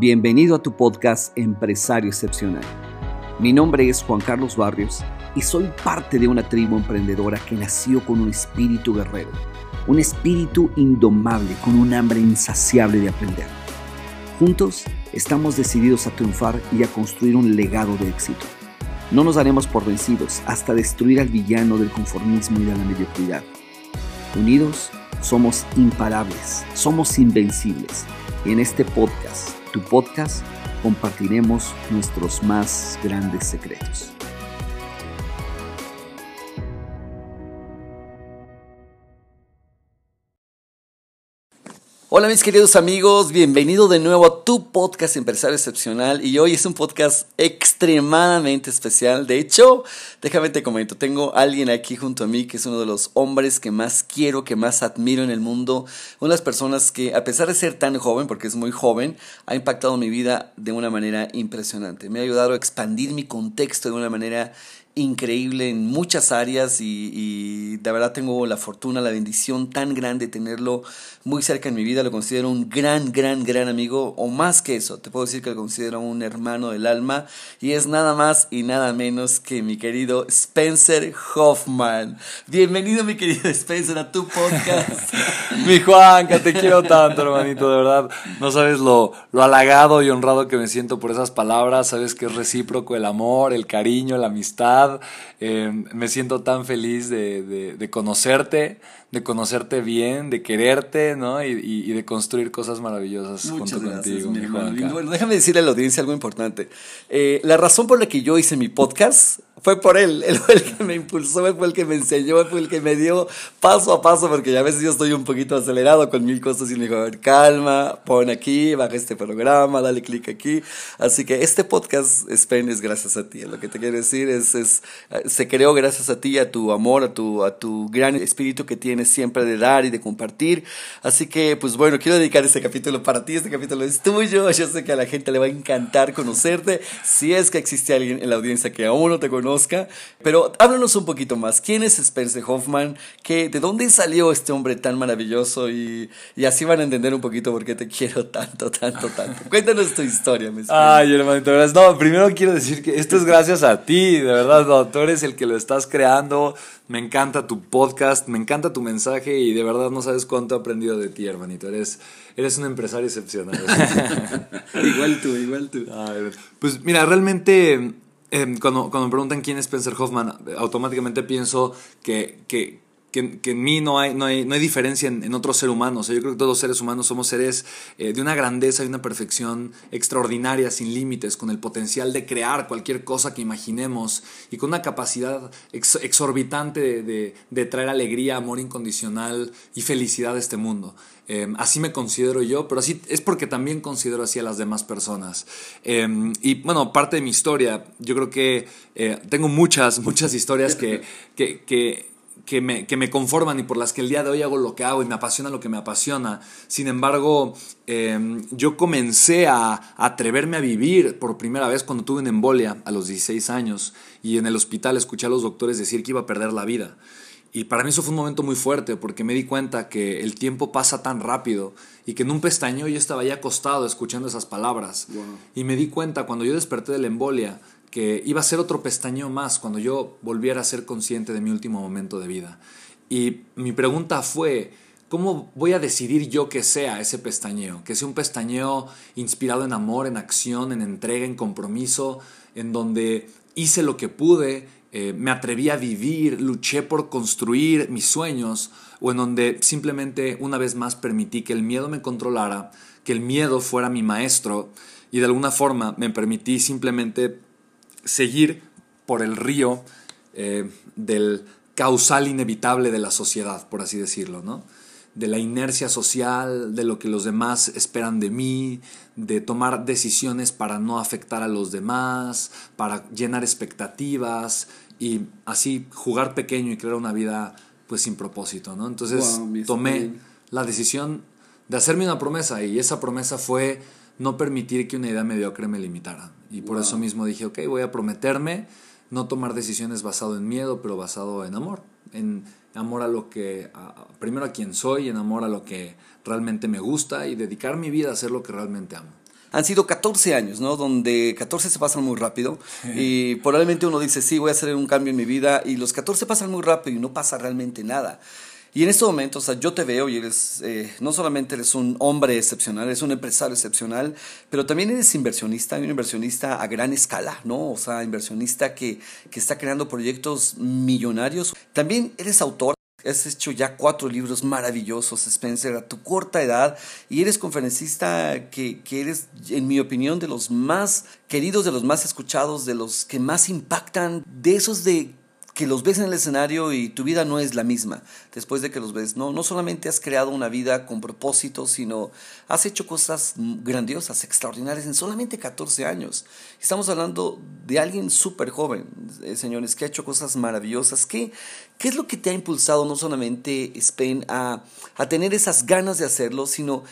Bienvenido a tu podcast Empresario Excepcional. Mi nombre es Juan Carlos Barrios y soy parte de una tribu emprendedora que nació con un espíritu guerrero, un espíritu indomable con un hambre insaciable de aprender. Juntos estamos decididos a triunfar y a construir un legado de éxito. No nos daremos por vencidos hasta destruir al villano del conformismo y de la mediocridad. Unidos, somos imparables, somos invencibles. Y en este podcast, tu podcast, compartiremos nuestros más grandes secretos. Hola mis queridos amigos, bienvenido de nuevo a tu podcast Empresario Excepcional y hoy es un podcast extremadamente especial. De hecho, déjame te comento, tengo a alguien aquí junto a mí que es uno de los hombres que más quiero, que más admiro en el mundo, una de las personas que a pesar de ser tan joven, porque es muy joven, ha impactado mi vida de una manera impresionante. Me ha ayudado a expandir mi contexto de una manera increíble en muchas áreas y, de verdad tengo la fortuna, la bendición tan grande de tenerlo muy cerca en mi vida. Lo considero un gran, gran, gran amigo o más que eso. Te puedo decir que lo considero un hermano del alma y es nada más y nada menos que mi querido Spencer Hoffman. Bienvenido mi querido Spencer a tu podcast. mi Juan, que te quiero tanto hermanito, de verdad. No sabes lo, lo halagado y honrado que me siento por esas palabras. Sabes que es recíproco el amor, el cariño, la amistad eh, me siento tan feliz de, de, conocerte, de conocerte bien, de quererte, ¿no? Y, y, de construir cosas maravillosas junto contigo. Mi Bueno, déjame decirle a la audiencia algo importante. Eh, la razón por la que yo hice mi podcast fue por él, él fue el que me impulsó, fue el que me enseñó, fue el que me dio paso a paso, porque a veces yo estoy un poquito acelerado con mil cosas y me dijo, a ver, calma, pon aquí, baja este programa, dale clic aquí. Así que este podcast, Spen, es gracias a ti. Lo que te quiero decir es, es, se creó gracias a ti, a tu amor, a tu, a tu gran espíritu que tienes siempre de dar y de compartir. Así que, pues bueno, quiero dedicar este capítulo para ti, este capítulo es tuyo. Yo sé que a la gente le va a encantar conocerte. Si es que existe alguien en la audiencia que aún no te conoce, pero háblanos un poquito más. ¿Quién es Spencer Hoffman? ¿Qué, ¿De dónde salió este hombre tan maravilloso? Y, y, así van a entender un poquito por qué te quiero tanto, tanto, tanto. Cuéntanos tu historia, mi Ay, hermanito, no, primero quiero decir que esto es gracias a ti, de verdad, no, tú eres el que lo estás creando. Me encanta tu podcast, me encanta tu mensaje y de verdad no sabes cuánto he aprendido de ti, hermanito. Eres, eres un empresario excepcional. igual tú, igual tú. pues mira, realmente Em, cuando, cuando me preguntan quién es Spencer Hoffman, automáticamente pienso que, que, que, en mí no hay, no hay, no hay diferencia en, en otros seres humanos. yo creo que todos los seres humanos somos seres eh, de una grandeza y una perfección extraordinaria, sin límites, con el potencial de crear cualquier cosa que imaginemos y con una capacidad exorbitante de, de, traer alegría, amor incondicional y felicidad a este mundo. Em, así me considero yo, pero así es porque también considero así a las demás personas. Em, y bueno, parte de mi historia, yo creo que eh, tengo muchas, muchas historias que, que, que que me, que me, conforman y por las que el día de hoy hago lo que hago y me apasiona lo que me apasiona. Sin embargo, em, yo comencé a, atreverme a vivir por primera vez cuando tuve una embolia a los 16 años y en el hospital escuché a los doctores decir que iba a perder la vida. Y para mí eso fue un momento muy fuerte porque me di cuenta que el tiempo pasa tan rápido y que en un pestañeo yo estaba ya acostado escuchando esas palabras. Y me di cuenta cuando yo desperté de la embolia que iba a ser otro pestañeo más cuando yo volviera a ser consciente de mi último momento de vida. Y mi pregunta fue, ¿cómo voy a decidir yo que sea ese pestañeo? Que sea un pestañeo inspirado en amor, en acción, en entrega, en compromiso, en donde hice lo que pude, eh, me atreví a vivir, luché por construir mis sueños, o en donde simplemente una vez más permití que el miedo me controlara, que el miedo fuera mi maestro, y de alguna forma me permití simplemente seguir por el río eh, del causal inevitable de la sociedad, por así decirlo, ¿no? De la inercia social, de lo que los demás esperan de mí, de tomar decisiones para no afectar a los demás, para llenar expectativas y así jugar pequeño y crear una vida pues sin propósito, ¿no? Entonces tomé la decisión de hacerme una promesa y esa promesa fue no permitir que una idea mediocre me limitara. Y por eso mismo dije, ok, voy a prometerme no tomar decisiones basado en miedo, pero basado en amor. En amor a lo que, primero a quien soy, en amor a lo que realmente me gusta y dedicar mi vida a hacer lo que realmente amo. han sido 14 años, ¿no? Donde 14 se pasan muy rápido y probablemente uno dice, sí, voy a hacer un cambio en mi vida y los 14 pasan muy rápido y no pasa realmente nada. Y en este momento, o sea, yo te veo y eres, eh, no solamente eres un hombre excepcional, eres un empresario excepcional, pero también eres inversionista, un inversionista a gran escala, ¿no? O sea, inversionista que, que está creando proyectos millonarios. También eres autor. Has hecho ya cuatro libros maravillosos, Spencer, a tu corta edad, y eres conferencista que, que, eres, en mi opinión, de los más queridos, de los más escuchados, de los que más impactan, de esos de que los ves en el escenario y tu vida no es la misma después de que los ves. No, no solamente has creado una vida con propósito, sino has hecho cosas grandiosas, extraordinarias en solamente 14 años. Estamos hablando de alguien súper joven, eh, señores, que ha hecho cosas maravillosas. ¿Qué, ¿Qué es lo que te ha impulsado no solamente, Spain, a, a tener esas ganas de hacerlo, sino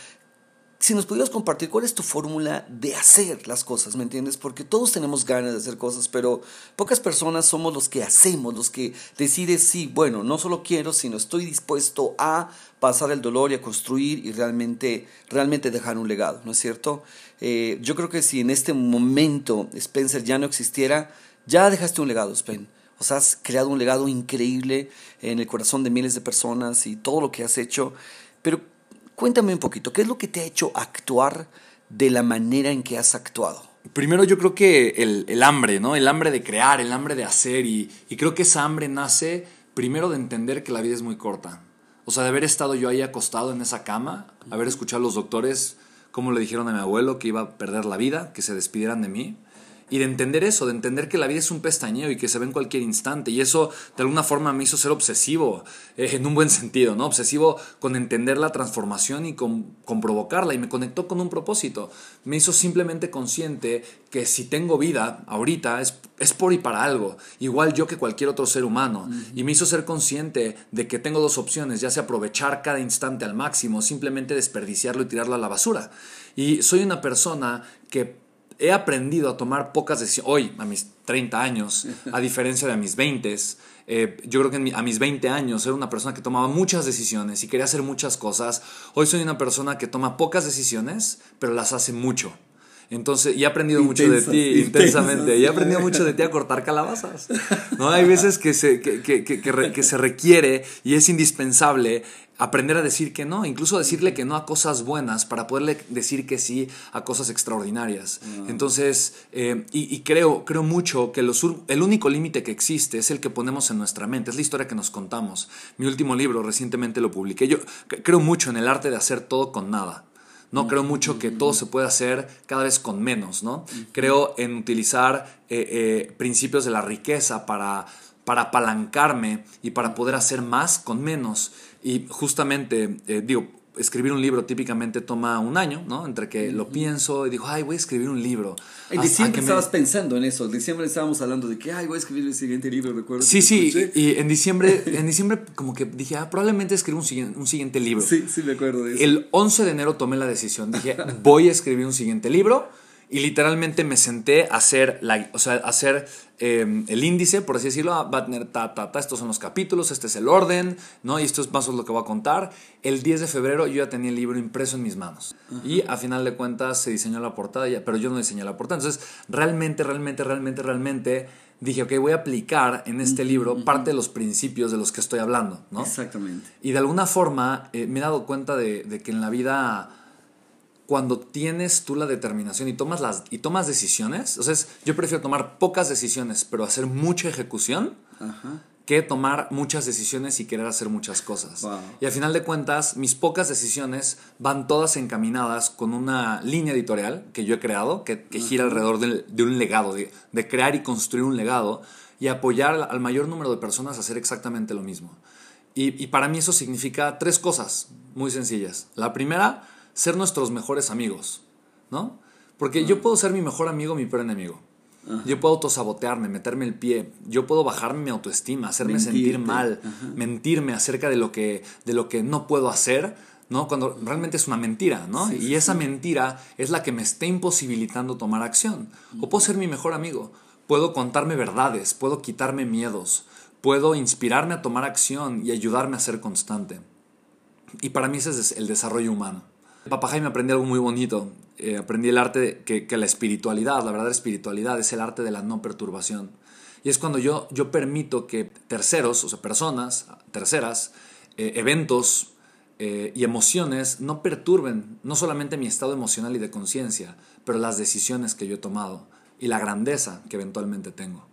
si nos pudieras compartir cuál es tu fórmula de hacer las cosas, ¿me entiendes? Porque todos tenemos ganas de hacer cosas, pero pocas personas somos los que hacemos, los que deciden, sí, bueno, no solo quiero, sino estoy dispuesto a pasar el dolor y a construir y realmente, realmente dejar un legado, ¿no es cierto? Eh, yo creo que si en este momento Spencer ya no existiera, ya dejaste un legado, Spen. O sea, has creado un legado increíble en el corazón de miles de personas y todo lo que has hecho, pero Cuéntame un poquito, ¿qué es lo que te ha hecho actuar de la manera en que has actuado? Primero yo creo que el, hambre, ¿no? El hambre de crear, el hambre de hacer y, y, creo que esa hambre nace primero de entender que la vida es muy corta. O sea, de haber estado yo ahí acostado en esa cama, haber escuchado a los doctores cómo le dijeron a mi abuelo que iba a perder la vida, que se despidieran de mí y de entender eso, de entender que la vida es un pestañeo y que se ve en cualquier instante. Y eso de alguna forma me hizo ser obsesivo, eh, en un buen sentido, ¿no? Obsesivo con entender la transformación y con, con, provocarla y me conectó con un propósito. Me hizo simplemente consciente que si tengo vida ahorita es, es por y para algo, igual yo que cualquier otro ser humano. Y me hizo ser consciente de que tengo dos opciones, ya sea aprovechar cada instante al máximo, simplemente desperdiciarlo y tirarlo a la basura. Y soy una persona que he aprendido a tomar pocas decisiones. Hoy, a mis 30 años, a diferencia de a mis 20, eh, yo creo que a mis 20 años era una persona que tomaba muchas decisiones y quería hacer muchas cosas. Hoy soy una persona que toma pocas decisiones, pero las hace mucho. Entonces, y he aprendido mucho de ti, intensamente, y he aprendido mucho de ti a cortar calabazas. ¿no? Hay veces que se, que, que, que, que se requiere y es indispensable aprender a decir que no, incluso decirle que no a cosas buenas para poderle decir que sí a cosas extraordinarias. Ah. Entonces, eh, y, creo, creo mucho que los, el único límite que existe es el que ponemos en nuestra mente, es la historia que nos contamos. Mi último libro recientemente lo publiqué. Yo creo mucho en el arte de hacer todo con nada. ¿no? Creo mucho que todo se puede hacer cada vez con menos, ¿no? Creo en utilizar eh, eh, principios de la riqueza para, para apalancarme y para poder hacer más con menos. Y justamente, eh, digo, escribir un libro típicamente toma un año, ¿no? Entre que lo pienso y digo, ay, voy a escribir un libro. En diciembre estabas pensando en eso. En diciembre estábamos hablando de que, ay, voy a escribir el siguiente libro, recuerdo. Sí, sí. Y en diciembre, en diciembre como que dije, ah, probablemente escribo un, siguiente, un siguiente libro. Sí, sí, me acuerdo de eso. El 11 de enero tomé la decisión. Dije, voy a escribir un siguiente libro. Y literalmente me senté a hacer, la, o sea, hacer em, el índice, por así decirlo, va a tener ta, ta, ta, estos son los capítulos, este es el orden, ¿no? Y esto es más o menos lo que voy a contar. El 10 de febrero yo ya tenía el libro impreso en mis manos. Y a final de cuentas se diseñó la portada, pero yo no diseñé la portada. Entonces, realmente, realmente, realmente, realmente dije, ok, voy a aplicar en este libro parte de los principios de los que estoy hablando, ¿no? Exactamente. Y de alguna forma eh, me he dado cuenta de, de que en la vida cuando tienes tú la determinación y tomas, las, y tomas decisiones, o sea, yo prefiero tomar pocas decisiones, pero hacer mucha ejecución, que tomar muchas decisiones y querer hacer muchas cosas. Y al final de cuentas, mis pocas decisiones van todas encaminadas con una línea editorial que yo he creado, que, gira alrededor de, un legado, de, de, crear y construir un legado y apoyar al mayor número de personas a hacer exactamente lo mismo. Y, y para mí eso significa tres cosas muy sencillas. La primera, ser nuestros mejores amigos, ¿no? Porque yo puedo ser mi mejor amigo, mi peor enemigo. Yo puedo autosabotearme, meterme el pie, yo puedo bajarme mi autoestima, hacerme sentir mal, mentirme acerca de lo, que, de lo que no puedo hacer, ¿no? Cuando realmente es una mentira, ¿no? y esa mentira es la que me está imposibilitando tomar acción. O puedo ser mi mejor amigo, puedo contarme verdades, puedo quitarme miedos, puedo inspirarme a tomar acción y ayudarme a ser constante. Y para mí ese es el desarrollo humano. Papá Jaime aprendí algo muy bonito. Eh, aprendí el arte que, la espiritualidad, la verdadera espiritualidad, es el arte de la no perturbación. Y es cuando yo, yo permito que terceros, o sea, personas, terceras, eh, eventos eh, y emociones no perturben no solamente mi estado emocional y de conciencia, pero las decisiones que yo he tomado y la grandeza que eventualmente tengo.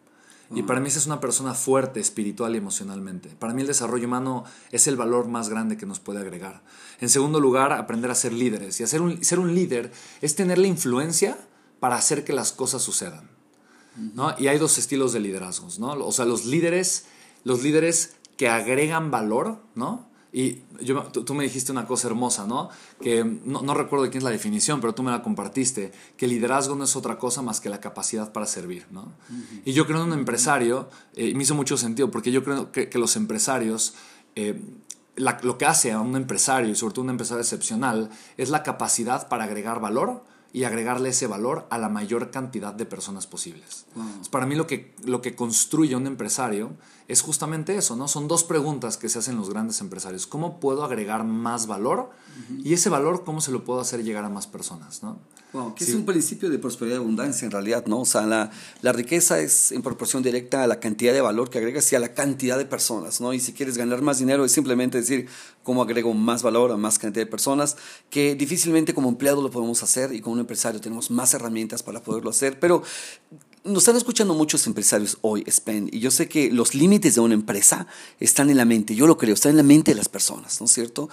Y para mí esa es una persona fuerte espiritual y emocionalmente. Para mí el desarrollo humano es el valor más grande que nos puede agregar. En segundo lugar, aprender a ser líderes. Y hacer un, ser un líder es tener la influencia para hacer que las cosas sucedan. ¿no? Y hay dos estilos de liderazgos. ¿no? O sea, los líderes, los líderes que agregan valor, ¿no? Y yo, tú, me dijiste una cosa hermosa, ¿no? Que no, no, recuerdo quién es la definición, pero tú me la compartiste, que liderazgo no es otra cosa más que la capacidad para servir, ¿no? Y yo creo en un empresario, eh, me hizo mucho sentido, porque yo creo que, que los empresarios, eh, lo que hace a un empresario, y sobre todo un empresario excepcional, es la capacidad para agregar valor y agregarle ese valor a la mayor cantidad de personas posibles. Para mí lo que, lo que construye un empresario es justamente eso, ¿no? Son dos preguntas que se hacen los grandes empresarios. ¿Cómo puedo agregar más valor? Y ese valor, ¿cómo se lo puedo hacer llegar a más personas, ¿no? Que es un principio de prosperidad y abundancia en realidad, ¿no? O sea, la, la, riqueza es en proporción directa a la cantidad de valor que agregas y a la cantidad de personas, ¿no? Y si quieres ganar más dinero es simplemente decir cómo agrego más valor a más cantidad de personas, que difícilmente como empleado lo podemos hacer y como un empresario tenemos más herramientas para poderlo hacer, pero nos están escuchando muchos empresarios hoy, Spen, y yo sé que los límites de una empresa están en la mente, yo lo creo, están en la mente de las personas, ¿no es cierto?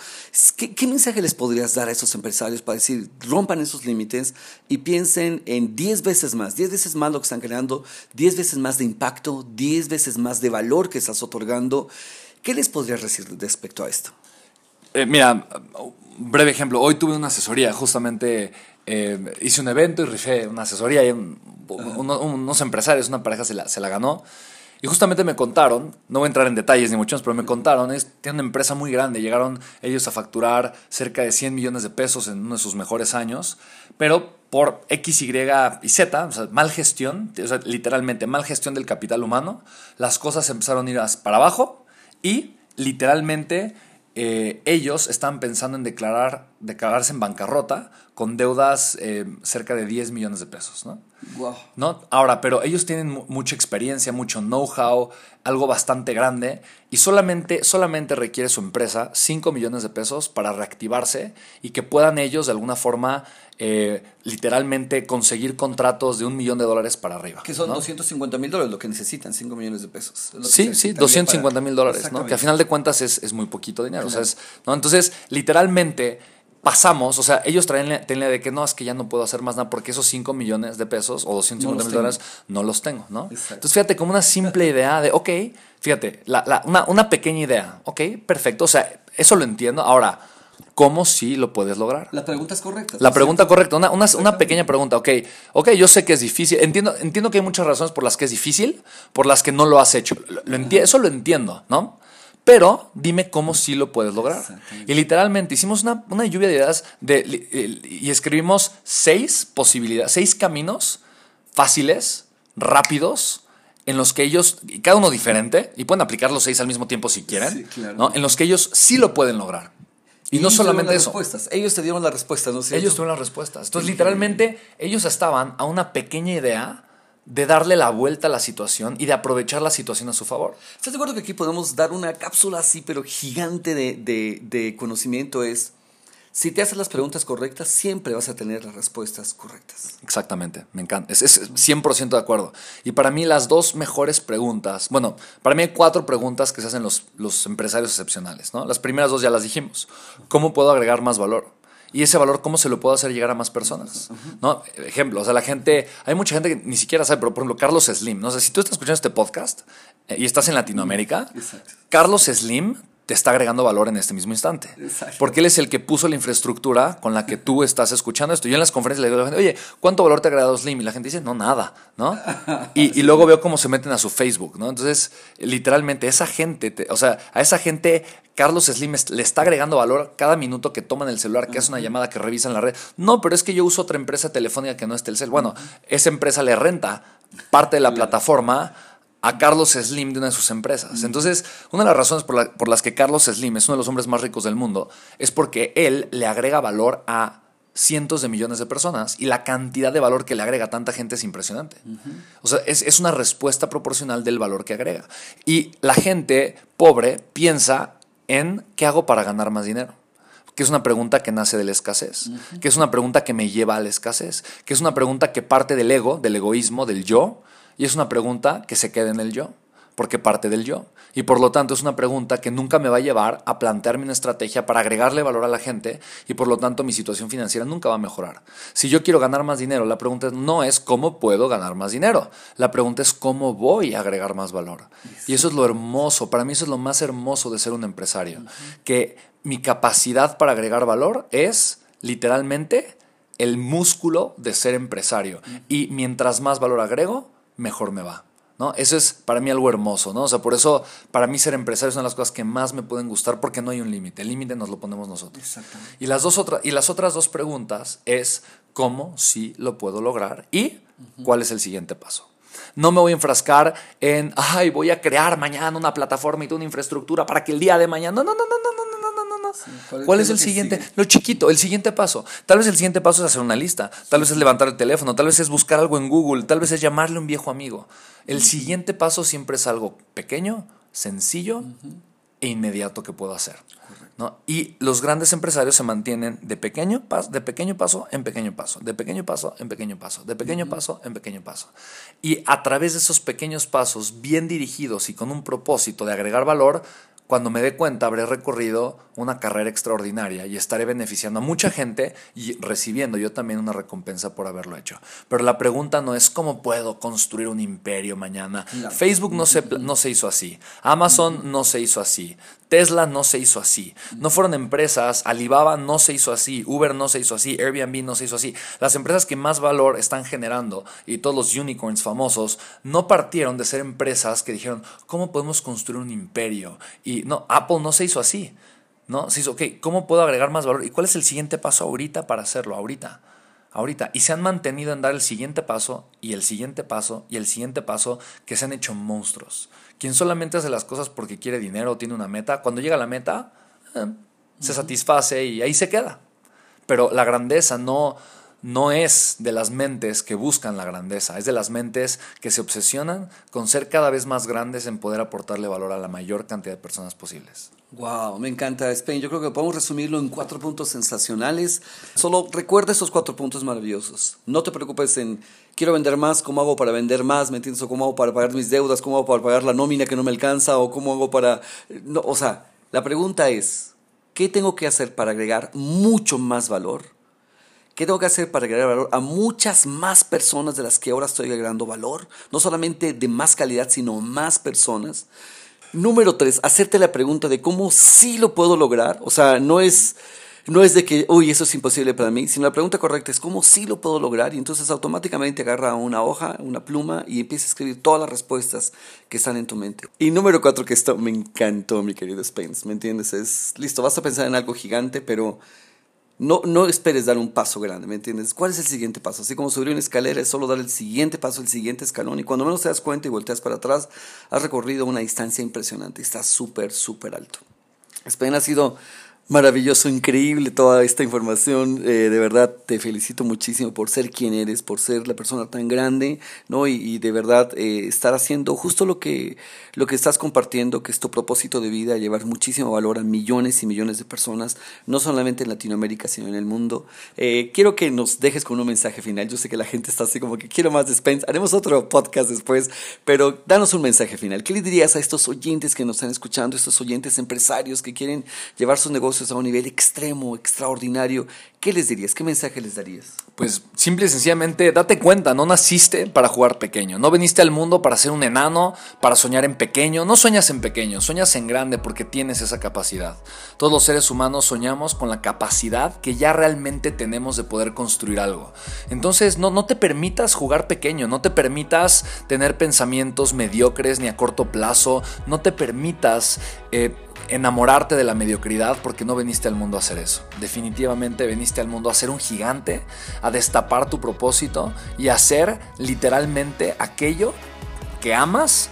¿Qué, mensaje les podrías dar a esos empresarios para decir, rompan esos límites y piensen en 10 veces más, 10 veces más lo que están creando, 10 veces más de impacto, 10 veces más de valor que estás otorgando? ¿Qué les podrías decir respecto a esto? Eh, mira, breve ejemplo, hoy tuve una asesoría, justamente eh, hice un evento y rifé una asesoría y unos empresarios, una pareja se la, se la ganó. Y justamente me contaron, no voy a entrar en detalles ni muchos, pero me contaron, es, tienen una empresa muy grande, llegaron ellos a facturar cerca de 100 millones de pesos en uno de sus mejores años, pero por X, Y y Z, o sea, mal gestión, o sea, literalmente mal gestión del capital humano, las cosas empezaron a ir para abajo y literalmente eh, ellos estaban pensando en declarar, declararse en bancarrota con deudas eh, cerca de 10 millones de pesos, ¿no? ¿no? Ahora, pero ellos tienen mucha experiencia, mucho know-how, algo bastante grande y solamente, solamente requiere su empresa 5 millones de pesos para reactivarse y que puedan ellos de alguna forma eh, literalmente conseguir contratos de un millón de dólares para arriba. Que son 250 mil dólares lo que necesitan, 5 millones de pesos. Sí, sí, 250 mil dólares, ¿no? que a final de cuentas es, es muy poquito dinero. O sea, ¿no? Entonces, literalmente pasamos, o sea, ellos traen la, idea de que no, es que ya no puedo hacer más nada porque esos 5 millones de pesos o 250 mil dólares no los tengo, ¿no? Entonces, fíjate, como una simple idea de, ok, fíjate, una, una, pequeña idea, ok, perfecto, o sea, eso lo entiendo. Ahora, ¿cómo sí lo puedes lograr? La pregunta es correcta. La pregunta correcta, una, una, una, pequeña pregunta, ok, ok, yo sé que es difícil, entiendo, entiendo que hay muchas razones por las que es difícil, por las que no lo has hecho, lo, eso lo entiendo, ¿no? Pero dime cómo sí lo puedes lograr. Y literalmente hicimos una, una lluvia de ideas de, y escribimos seis posibilidades, seis caminos fáciles, rápidos, en los que ellos, y cada uno diferente, y pueden aplicar los seis al mismo tiempo si quieren, ¿no? en los que ellos sí lo pueden lograr. Y, no solamente eso. Respuestas. Ellos te dieron las respuestas, ¿no Ellos tuvieron las respuestas. Entonces, literalmente, ellos estaban a una pequeña idea de darle la vuelta a la situación y de aprovechar la situación a su favor. ¿Estás de acuerdo que aquí podemos dar una cápsula así, pero gigante de, de, de conocimiento? Es, si te haces las preguntas correctas, siempre vas a tener las respuestas correctas. Exactamente, me encanta. Es, es 100% de acuerdo. Y para mí las dos mejores preguntas, bueno, para mí hay cuatro preguntas que se hacen los, los empresarios excepcionales. ¿no? Las primeras dos ya las dijimos. ¿Cómo puedo agregar más valor? Y ese valor cómo se lo puedo hacer llegar a más personas. ¿no? Ejemplo, o sea, la gente, hay mucha gente que ni siquiera sabe, pero por ejemplo, Carlos Slim, no sé, si tú estás escuchando este podcast eh, y estás en Latinoamérica, Carlos Slim te está agregando valor en este mismo instante. Porque él es el que puso la infraestructura con la que tú estás escuchando esto. Yo en las conferencias le digo a la gente, oye, ¿cuánto valor te ha agregado Slim? Y la gente dice, no, nada, ¿no? Y, luego veo cómo se meten a su Facebook, ¿no? Entonces, literalmente, esa gente, o sea, a esa gente Carlos Slim le está agregando valor cada minuto que toman el celular, que es una llamada que revisan la red. No, pero es que yo uso otra empresa telefónica que no es Telcel. Bueno, esa empresa le renta parte de la plataforma a Carlos Slim de una de sus empresas. Entonces, una de las razones por, por, las que Carlos Slim es uno de los hombres más ricos del mundo es porque él le agrega valor a cientos de millones de personas y la cantidad de valor que le agrega a tanta gente es impresionante. O sea, es, es, una respuesta proporcional del valor que agrega. Y la gente pobre piensa en qué hago para ganar más dinero. Que es una pregunta que nace de la escasez, que es una pregunta que me lleva a la escasez, que es una pregunta que parte del ego, del egoísmo, del yo, y es una pregunta que se queda en el yo, porque parte del yo. Y por lo tanto es una pregunta que nunca me va a llevar a plantearme una estrategia para agregarle valor a la gente y por lo tanto mi situación financiera nunca va a mejorar. Si yo quiero ganar más dinero, la pregunta no es cómo puedo ganar más dinero. La pregunta es cómo voy a agregar más valor. Y eso es lo hermoso. Para mí eso es lo más hermoso de ser un empresario. Que mi capacidad para agregar valor es literalmente el músculo de ser empresario. Y mientras más valor agrego, mejor me va. ¿No? Eso es para mí algo hermoso, ¿no? O sea, por eso para mí ser empresario es una de las cosas que más me pueden gustar porque no hay un límite, el límite nos lo ponemos nosotros. Exactamente. Y las, dos y las otras dos preguntas es cómo sí lo puedo lograr y cuál es el siguiente paso. No me voy a enfrascar en, ay, voy a crear mañana una plataforma y toda una infraestructura para que el día de mañana, no, no, no, no, no, no. ¿Cuál, ¿Cuál es el siguiente? Lo chiquito, el siguiente paso. Tal vez el siguiente paso es hacer una lista, tal vez es levantar el teléfono, tal vez es buscar algo en Google, tal vez es llamarle a un viejo amigo. El siguiente paso siempre es algo pequeño, sencillo e inmediato que puedo hacer. ¿no? Y los grandes empresarios se mantienen de pequeño, de pequeño paso en pequeño paso, de pequeño paso en pequeño paso, de pequeño paso en pequeño paso. Y a través de esos pequeños pasos bien dirigidos y con un propósito de agregar valor, cuando me dé cuenta habré recorrido una carrera extraordinaria y estaré beneficiando a mucha gente y recibiendo yo también una recompensa por haberlo hecho. Pero la pregunta no es cómo puedo construir un imperio mañana. Facebook no se, no se hizo así. Amazon no se hizo así. Tesla no se hizo así. No fueron empresas, Alibaba no se hizo así, Uber no se hizo así, Airbnb no se hizo así. Las empresas que más valor están generando y todos los unicorns famosos no partieron de ser empresas que dijeron, ¿cómo podemos construir un imperio? Y no, Apple no se hizo así. ¿No? Se hizo, ok, ¿cómo puedo agregar más valor? ¿Y cuál es el siguiente paso ahorita para hacerlo? Ahorita ahorita y se han mantenido en dar el siguiente paso y el siguiente paso y el siguiente paso que se han hecho monstruos. Quien solamente hace las cosas porque quiere dinero o tiene una meta, cuando llega a la meta, eh, se satisface y ahí se queda. Pero la grandeza no, no es de las mentes que buscan la grandeza, es de las mentes que se obsesionan con ser cada vez más grandes en poder aportarle valor a la mayor cantidad de personas posibles. Wow, me encanta Spain. Yo creo que podemos resumirlo en cuatro puntos sensacionales. Solo recuerda esos cuatro puntos maravillosos. No te preocupes en quiero vender más, ¿cómo hago para vender más? ¿Me entiendes? Cómo hago para pagar mis deudas, cómo hago para pagar la nómina que no me alcanza, o cómo hago para... O sea, la pregunta es, ¿qué tengo que hacer para agregar mucho más valor? ¿Qué tengo que hacer para agregar valor a muchas más personas de las que ahora estoy agregando valor? No solamente de más calidad, sino más personas. Número tres, hacerte la pregunta de cómo sí lo puedo lograr. O sea, no es no es de que, uy, eso es imposible para mí, sino la pregunta correcta es cómo sí lo puedo lograr y entonces automáticamente agarra una hoja, una pluma y empieza a escribir todas las respuestas que están en tu mente. Y número cuatro, que esto me encantó, mi querido Spence, ¿me entiendes? Es, listo, vas a pensar en algo gigante, pero no, no esperes dar un paso grande, ¿me entiendes? ¿Cuál es el siguiente paso? Así como subir una escalera es solo dar el siguiente paso, el siguiente escalón y cuando menos te das cuenta y volteas para atrás, has recorrido una distancia impresionante, está súper, súper alto. Spain ha sido Maravilloso, increíble toda esta información. Eh, de verdad te felicito muchísimo por ser quien eres, por ser la persona tan grande, ¿no? Y, de verdad eh, estar haciendo justo lo que, lo que estás compartiendo, que es tu propósito de vida, llevar muchísimo valor a millones y millones de personas, no solamente en Latinoamérica, sino en el mundo. Eh, quiero que nos dejes con un mensaje final. Yo sé que la gente está así como que quiero más de Spence. Haremos otro podcast después, pero danos un mensaje final. ¿Qué le dirías a estos oyentes que nos están escuchando, estos oyentes empresarios que quieren llevar sus negocios? A un nivel extremo, extraordinario, ¿qué les dirías? ¿Qué mensaje les darías? Pues simple y sencillamente, date cuenta, no naciste para jugar pequeño, no viniste al mundo para ser un enano, para soñar en pequeño, no sueñas en pequeño, sueñas en grande porque tienes esa capacidad. Todos los seres humanos soñamos con la capacidad que ya realmente tenemos de poder construir algo. Entonces, no, no te permitas jugar pequeño, no te permitas tener pensamientos mediocres ni a corto plazo, no te permitas... Eh, enamorarte de la mediocridad porque no veniste al mundo a hacer eso. Definitivamente veniste al mundo a ser un gigante, a destapar tu propósito y a hacer literalmente aquello que amas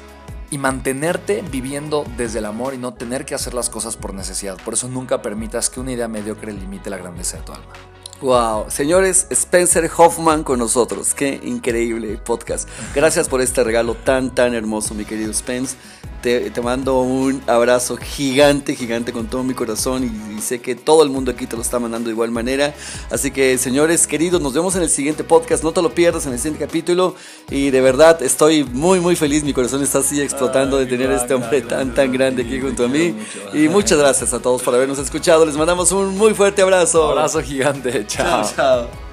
y mantenerte viviendo desde el amor y no tener que hacer las cosas por necesidad. Por eso nunca permitas que una idea mediocre limite la grandeza de tu alma. Wow, señores, Spencer Hoffman con nosotros. Qué increíble podcast. Gracias por este regalo tan, tan hermoso, mi querido Spence. Te, mando un abrazo gigante, gigante con todo mi corazón y, sé que todo el mundo aquí te lo está mandando de igual manera. Así que, señores queridos, nos vemos en el siguiente podcast. No te lo pierdas en el siguiente capítulo. Y de verdad estoy muy, muy feliz. Mi corazón está así explotando de tener a este hombre tan, tan grande aquí junto a mí. Y muchas gracias a todos por habernos escuchado. Les mandamos un muy fuerte abrazo. Abrazo gigante. Chao. chao.